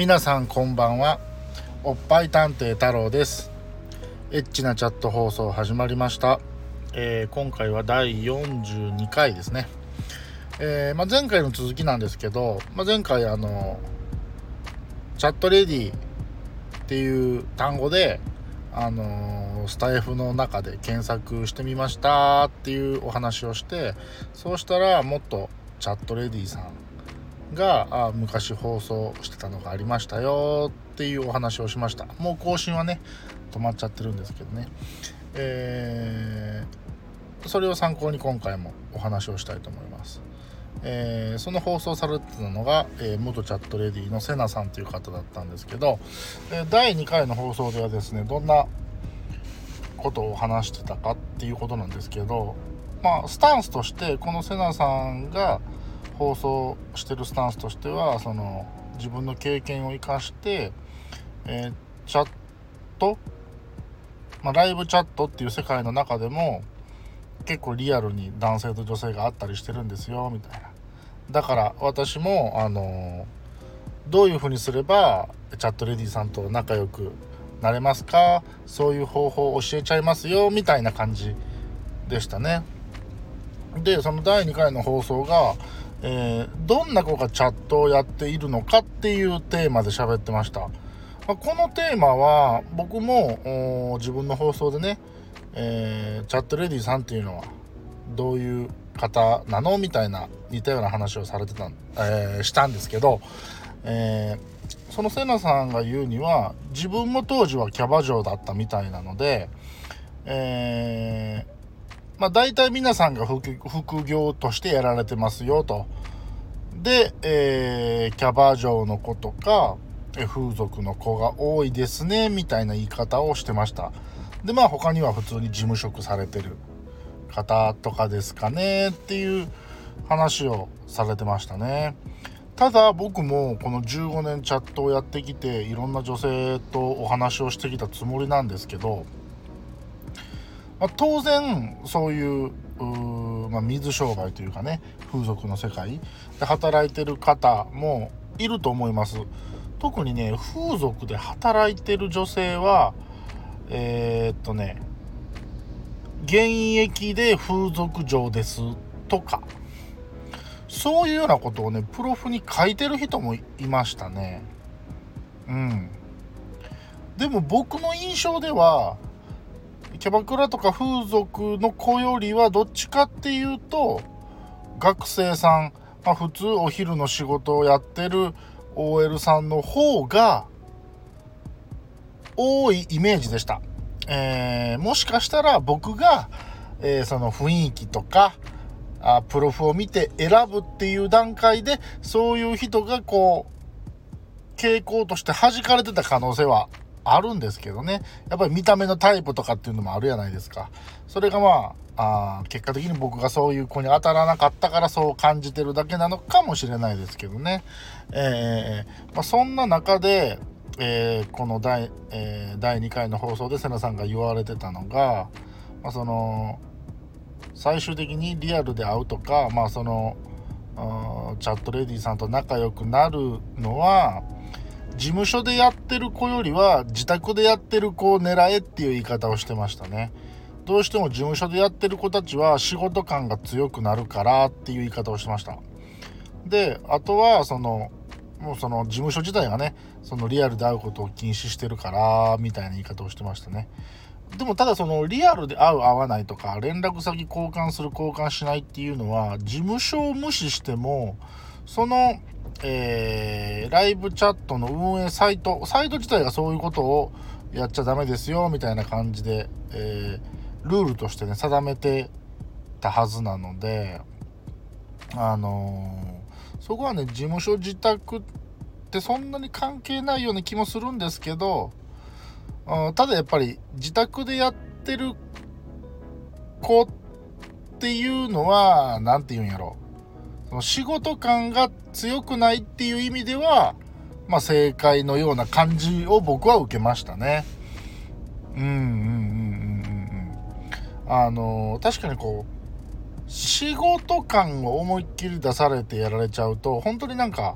皆さんこんばんは。おっぱい探偵太郎です。エッチなチャット放送始まりました、えー、今回は第42回ですね、えー、まあ、前回の続きなんですけど、まあ、前回あのチャットレディっていう単語であのスタイフの中で検索してみましたっていうお話をしてそうしたらもっとチャットレディさんがあ昔放送してたのがありましたよっていうお話をしました。もう更新はね止まっちゃってるんですけどね。えー、それを参考に今回もお話をしたいと思います。えー、その放送されてたのが、えー、元チャットレディのセナさんという方だったんですけど、え、第2回の放送ではですねどんなことを話してたかっていうことなんですけどまあスタンスとしてこのセナさんが放送してるスタンスとしてはその自分の経験を生かして、えー、チャット、まあ、ライブチャットっていう世界の中でも結構リアルに男性と女性があったりしてるんですよみたいな。だから私もあのどういうふうにすればチャットレディさんと仲良くなれますかそういう方法を教えちゃいますよみたいな感じでしたね。でその第2回の放送がえー、どんな子がチャットをやっているのかっていうテーマで喋ってました。まあ、このテーマは僕も自分の放送でね、えー、チャットレディさんっていうのはどういう方なのみたいな似たような話をされてた、えー、したんですけど、えー、そのセナさんが言うには自分も当時はキャバ嬢だったみたいなので、えーまあ、大体皆さんが副業としてやられてますよと。で、えー、キャバ嬢の子とか、風俗の子が多いですね、みたいな言い方をしてました。で、まあ他には普通に事務職されてる方とかですかね、っていう話をされてましたね。ただ僕もこの15年チャットをやってきていろんな女性とお話をしてきたつもりなんですけどまあ、当然そういうまあ、水商売というかね風俗の世界で働いてる方もいると思います。特にね風俗で働いてる女性はえー、っとね現役で風俗嬢ですとかそういうようなことをねプロフに書いてる人もいましたね。うん。でも僕の印象ではキャバクラとか風俗の子よりはどっちかっていうと学生さん、まあ、普通お昼の仕事をやってる OL さんの方が多いイメージでした。えー、もしかしたら僕が、えー、その雰囲気とかあプロフを見て選ぶっていう段階でそういう人がこう傾向として弾かれてた可能性はあるんですけどね。やっぱり見た目のタイプとかっていうのもあるじゃないですか。それがまあ、あ結果的に僕がそういう子に当たらなかったからそう感じてるだけなのかもしれないですけどね。えー、まあ、そんな中で、えー、この第,、えー、第2回の放送で瀬名さんが言われてたのが、まあ、その最終的にリアルで会うとか、まあそのチャットレディさんと仲良くなるのは、事務所でやってる子よりは自宅でやってる子を狙えっていう言い方をしてましたね。どうしても事務所でやってる子たちは仕事感が強くなるからっていう言い方をしてました。で、あとはその、もうその事務所自体がね、そのリアルで会うことを禁止してるからみたいな言い方をしてましたね。でもただそのリアルで会う会わないとか連絡先交換する交換しないっていうのは事務所を無視してもそのえー、ライブチャットの運営サイト、サイト自体がそういうことをやっちゃダメですよ、みたいな感じで、えー、ルールとしてね、定めてたはずなので、あのー、そこはね、事務所自宅ってそんなに関係ないような気もするんですけど、うん、ただやっぱり自宅でやってる子っていうのは、何て言うんやろ。その仕事感が強くないっていう意味では、まあ、正解のような感じを僕は受けましたね。うんうんうんうんうんうん。あの確かにこう仕事感を思いっきり出されてやられちゃうと本当になんか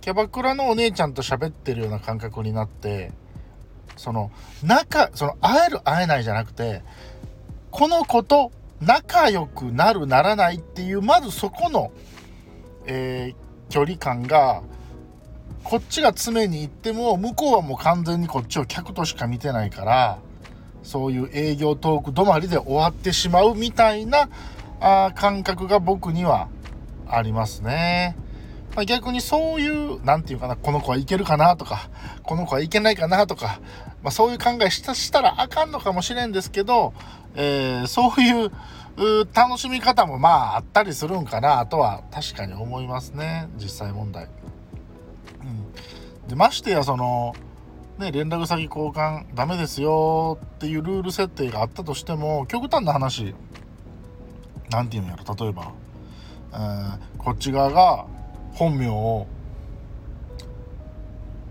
キャバクラのお姉ちゃんと喋ってるような感覚になってその仲その会える会えないじゃなくてこの子と仲良くなるならないっていうまずそこの、えー、距離感がこっちが詰めに行っても向こうはもう完全にこっちを客としか見てないからそういう営業トーク止まりで終わってしまうみたいなあ感覚が僕にはありますね。ま、逆にそういう何て言うかなこの子はいけるかなとかこの子はいけないかなとか、まあ、そういう考えしたしたらあかんのかもしれんですけど、えー、そういう楽しみ方もまああったりするんかなとは確かに思いますね実際問題。うん、でましてやそのね、連絡先交換ダメですよっていうルール設定があったとしても極端な話何て言うんやろ例えば、えー、こっち側が本名を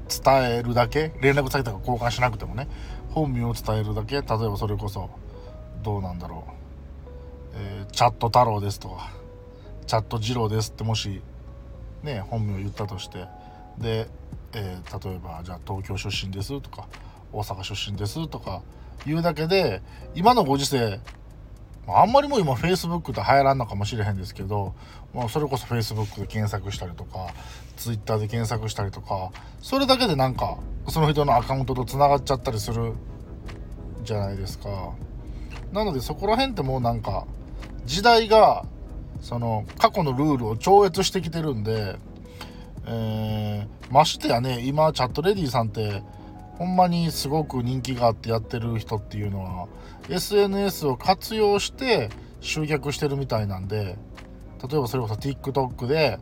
伝えるだけ連絡先とか交換しなくてもね本名を伝えるだけ例えばそれこそどうなんだろう、えー、チャット太郎ですと。かチャット二郎ですってもしね本名を言ったとして。で、えー、例えばじゃあ東京出身ですとか大阪出身ですとか言うだけで今のご時世あんまりもう今 Facebook って流行らんのかもしれへんですけど、まあ、それこそ Facebook で検索したりとか Twitter で検索したりとかそれだけでなんかその人のアカウントとつながっちゃったりするじゃないですか。なのでそこら辺ってもうなんか時代がその過去のルールを超越してきてるんで、えー、ましてやね今チャットレディさんってほんまにすごく人気があってやってる人っていうのは SNS を活用して集客してるみたいなんで例えばそれこそ TikTok で、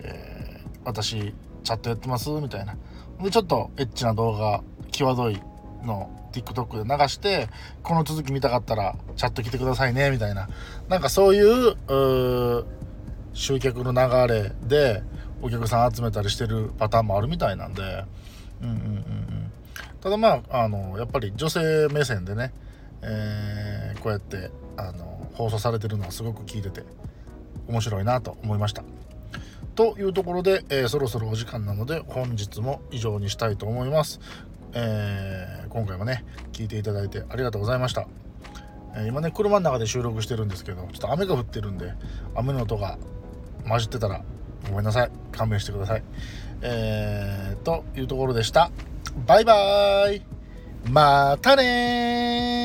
えー、私チャットやってますみたいな。でちょっとエッチな動画際どいの TikTok で流してこの続き見たかったらチャット来てくださいねみたいななんかそういう集客の流れでお客さん集めたりしてるパターンもあるみたいなんでうんうんうんうんただまああのやっぱり女性目線でねえー、こうやってあの放送されてるのはすごく聞いてて面白いなと思いました。というところで、えー、そろそろお時間なので本日も以上にしたいと思います。えー、今回もね聞いていただいてありがとうございました。え今ね車の中で収録してるんですけどちょっと雨が降ってるんで雨の音が混じってたらごめんなさい勘弁してください。えー、というところでした。バイバーイまたね